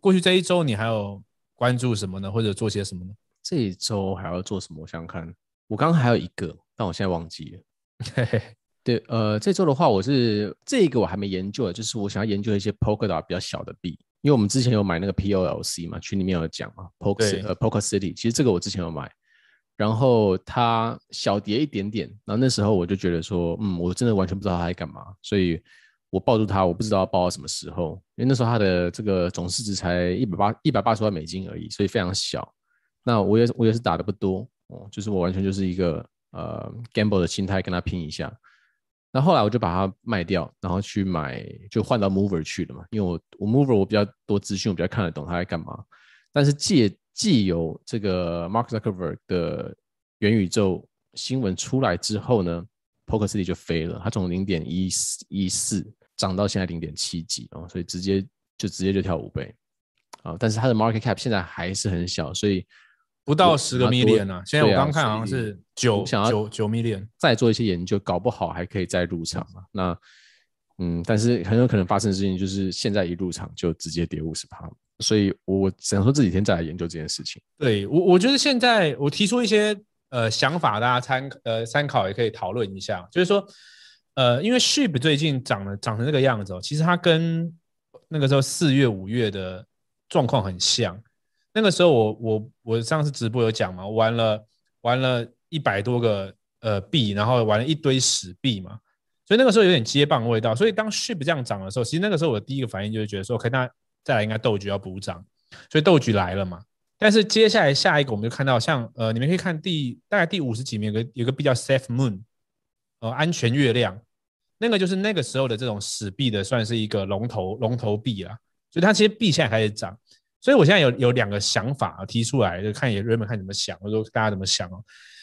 过去这一周你还有关注什么呢？或者做些什么呢？这一周还要做什么？我想想看，我刚刚还有一个，但我现在忘记了。嘿嘿，对，呃，这周的话，我是这个我还没研究的，就是我想要研究一些 Polkadot 比较小的币，因为我们之前有买那个 POLC 嘛，群里面有讲嘛，Polk 呃 Polka City，其实这个我之前有买，然后它小跌一点点，然后那时候我就觉得说，嗯，我真的完全不知道它在干嘛，所以我抱住它，我不知道抱到什么时候，因为那时候它的这个总市值才一百八一百八十万美金而已，所以非常小。那我也我也是打的不多哦，就是我完全就是一个。呃，gamble 的心态跟他拼一下，那后来我就把它卖掉，然后去买，就换到 Mover 去了嘛。因为我我 Mover 我比较多资讯，我比较看得懂他在干嘛。但是借既有这个 Mark Zuckerberg 的元宇宙新闻出来之后呢，Polka City 就飞了，它从零点一一四涨到现在零点七几哦，所以直接就直接就跳五倍啊。但是它的 market cap 现在还是很小，所以。不到十个 million 啊！现在我刚看好像是九九九 million，再做一些研究，搞不好还可以再入场嘛。那嗯，但是很有可能发生的事情就是现在一入场就直接跌五十趴，所以我想说这几天再来研究这件事情。对我，我觉得现在我提出一些呃想法，大家参呃参考也可以讨论一下。就是说呃，因为 SHIB 最近涨了涨成这个样子哦，其实它跟那个时候四月五月的状况很像。那个时候我我我上次直播有讲嘛，我玩了玩了一百多个呃币，然后玩了一堆死币嘛，所以那个时候有点接棒味道。所以当 SHIB 这样涨的时候，其实那个时候我第一个反应就是觉得说，OK，那再来应该斗局要补涨，所以斗局来了嘛。但是接下来下一个我们就看到像呃，你们可以看第大概第五十几名有个有个币叫 Safe Moon，呃，安全月亮，那个就是那个时候的这种死币的算是一个龙头龙头币啦，所以它其实币现在开始涨。所以我现在有有两个想法啊提出来，就看也 Raymond 看怎么想，或者说大家怎么想哦。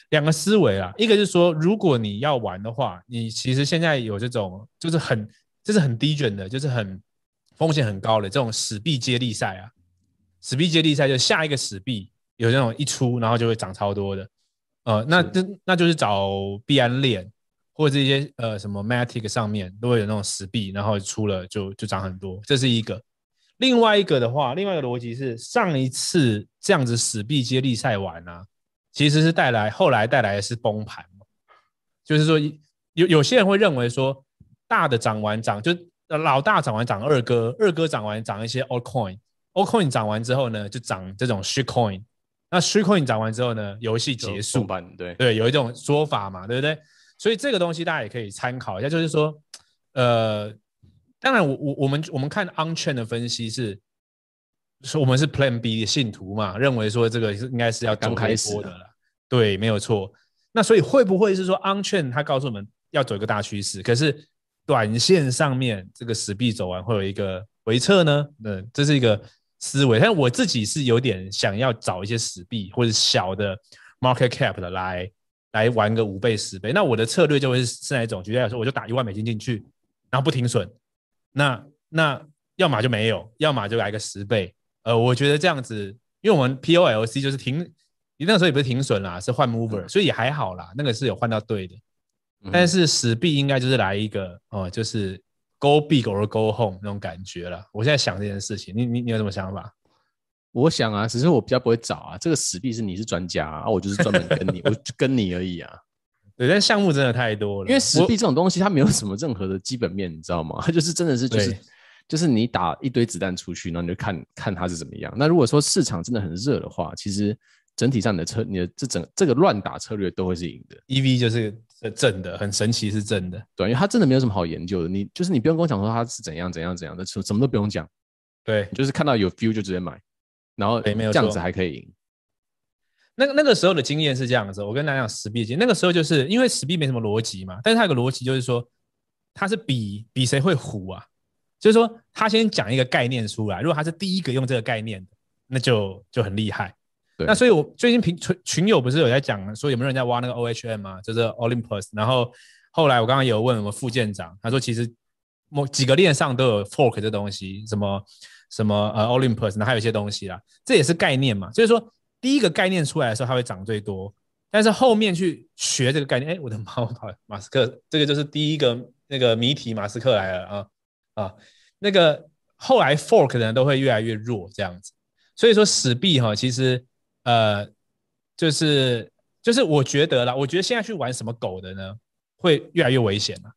两个思维啊，一个就是说，如果你要玩的话，你其实现在有这种就是很就是很低卷的，就是很风险很高的这种死币接力赛啊。死币接力赛就下一个死币有那种一出，然后就会涨超多的。呃，那那那就是找币安链或者一些呃什么 Matic 上面都会有那种死币，然后出了就就涨很多，这是一个。另外一个的话，另外一个逻辑是，上一次这样子死币接力赛完啊，其实是带来后来带来的是崩盘，就是说有有些人会认为说，大的涨完涨就老大涨完涨二哥，二哥涨完涨一些 altcoin，altcoin 涨完之后呢，就涨这种 shitcoin，那 shitcoin 涨完之后呢，游戏结束，对对，有一种说法嘛，对不对？所以这个东西大家也可以参考一下，就是说，呃。当然我，我我我们我们看 on-chain 的分析是，说我们是 Plan B 的信徒嘛，认为说这个是应该是要刚开始的了，对，没有错。那所以会不会是说 on-chain 它告诉我们要走一个大趋势，可是短线上面这个死币走完会有一个回撤呢？嗯，这是一个思维。但我自己是有点想要找一些死币或者小的 market cap 的来来玩个五倍十倍。那我的策略就会是哪一种？举例来说，我就打一万美金进去，然后不停损。那那要么就没有，要么就来个十倍。呃，我觉得这样子，因为我们 POLC 就是停，你那个时候也不是停损啦，是换 mover，、嗯、所以也还好啦。那个是有换到对的，嗯、但是死币应该就是来一个哦、呃，就是 go big or go home 那种感觉了。我现在想这件事情，你你你有什么想法？我想啊，只是我比较不会找啊。这个死币是你是专家啊，我就是专门跟你，我就跟你而已啊。对，但项目真的太多了。因为死币这种东西，它没有什么任何的基本面，你知道吗？它 就是真的是就是就是你打一堆子弹出去，然后你就看看它是怎么样。那如果说市场真的很热的话，其实整体上你的策，你的这整这个乱打策略都会是赢的。EV 就是正的，很神奇是正的。对，因为它真的没有什么好研究的。你就是你不用跟我讲说它是怎样怎样怎样的，什什么都不用讲。对，就是看到有 feel 就直接买，然后这样子还可以赢。那个那个时候的经验是这样子，我跟大家讲死币经验，那个时候就是因为死币没什么逻辑嘛，但是它有个逻辑就是说，它是比比谁会唬啊，就是说他先讲一个概念出来，如果他是第一个用这个概念的，那就就很厉害。那所以我最近群群群友不是有在讲说有没有人在挖那个 OHM 嘛，就是 Olympus，然后后来我刚刚有问我们副舰长，他说其实某几个链上都有 fork 这东西，什么什么呃 Olympus，那还有一些东西啦，这也是概念嘛，就是说。第一个概念出来的时候，它会涨最多，但是后面去学这个概念，哎，我的妈，马斯克，这个就是第一个那个谜题，马斯克来了啊啊，那个后来 fork 呢都会越来越弱这样子。所以说史币哈，其实呃就是就是我觉得啦，我觉得现在去玩什么狗的呢，会越来越危险了。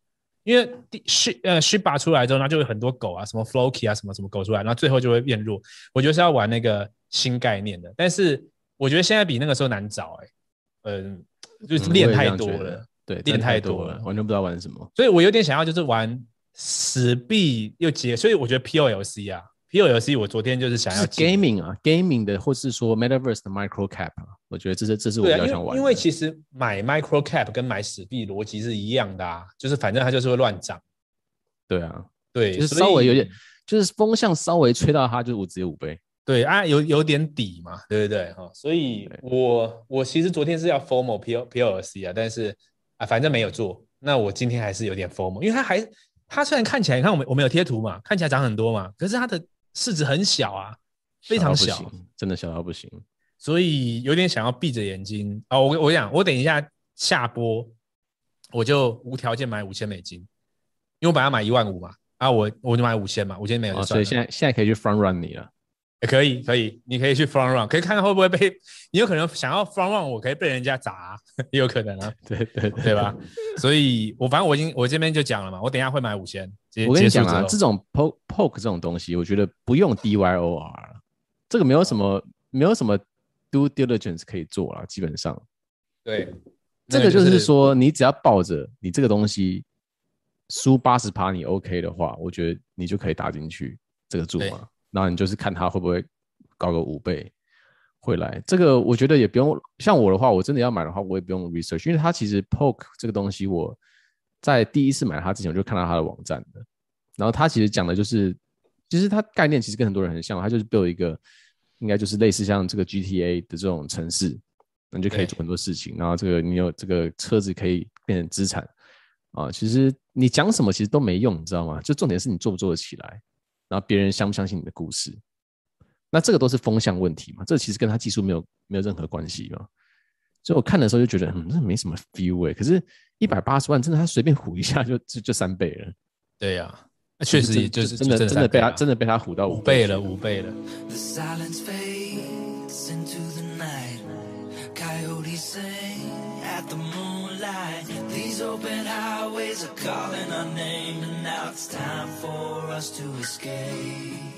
因为第 Shiba 呃 Shiba 出来之后，那就有很多狗啊，什么 Floki 啊，什么什么狗出来，然后最后就会变弱。我觉得是要玩那个新概念的，但是我觉得现在比那个时候难找哎、欸，嗯，就是练太多了，嗯、对，练太多了，完全不知道玩什么。所以我有点想要就是玩死币又结，所以我觉得 POLC 啊。POLC 我昨天就是想要是 gaming 啊，gaming 的，或是说 metaverse 的 micro cap 啊，我觉得这是这是我比较想玩的。因为，因为其实买 micro cap 跟买史币逻辑是一样的啊，就是反正它就是会乱涨。对啊，对，就是稍微有点，就是风向稍微吹到它，就五直接五倍。对啊，有有点底嘛，对不对？哈，所以我我其实昨天是要 formal POLC 啊，但是啊，反正没有做。那我今天还是有点 formal，因为它还它虽然看起来，你看我们我们有贴图嘛，看起来涨很多嘛，可是它的。市值很小啊，非常小，小真的小到不行，所以有点想要闭着眼睛啊、哦！我我想，我等一下下播，我就无条件买五千美金，因为我本来买一万五嘛，啊我，我我就买五千嘛，五千没有就算了、哦，所以现在现在可以去 front run 你了。可以可以，你可以去 front run，可以看看会不会被你有可能想要 front run，我可以被人家砸、啊，也有可能啊，对对对吧？所以我反正我已经我这边就讲了嘛，我等一下会买五千。我跟你讲啊，这种 poke poke 这种东西，我觉得不用 DYOR，这个没有什么没有什么 due diligence 可以做了，基本上。对，这个就是说，你只要抱着你这个东西输八十趴你 OK 的话，我觉得你就可以打进去这个注嘛。然后你就是看它会不会高个五倍回来，这个我觉得也不用。像我的话，我真的要买的话，我也不用 research，因为它其实 poke 这个东西，我在第一次买它之前我就看到它的网站的。然后它其实讲的就是，其实它概念其实跟很多人很像，它就是 build 一个，应该就是类似像这个 GTA 的这种城市，那你就可以做很多事情。然后这个你有这个车子可以变成资产啊，其实你讲什么其实都没用，你知道吗？就重点是你做不做得起来。然后别人相不相信你的故事，那这个都是风向问题嘛？这其实跟他技术没有没有任何关系嘛？所以我看的时候就觉得，嗯，这没什么 feel 哎。可是，一百八十万真的，他随便唬一下就就就三倍了。对呀、啊，那确实也就是真的真的被他真的被他唬到五倍了，五倍了。Sing at the moonlight. These open highways are calling our name And now it's time for us to escape.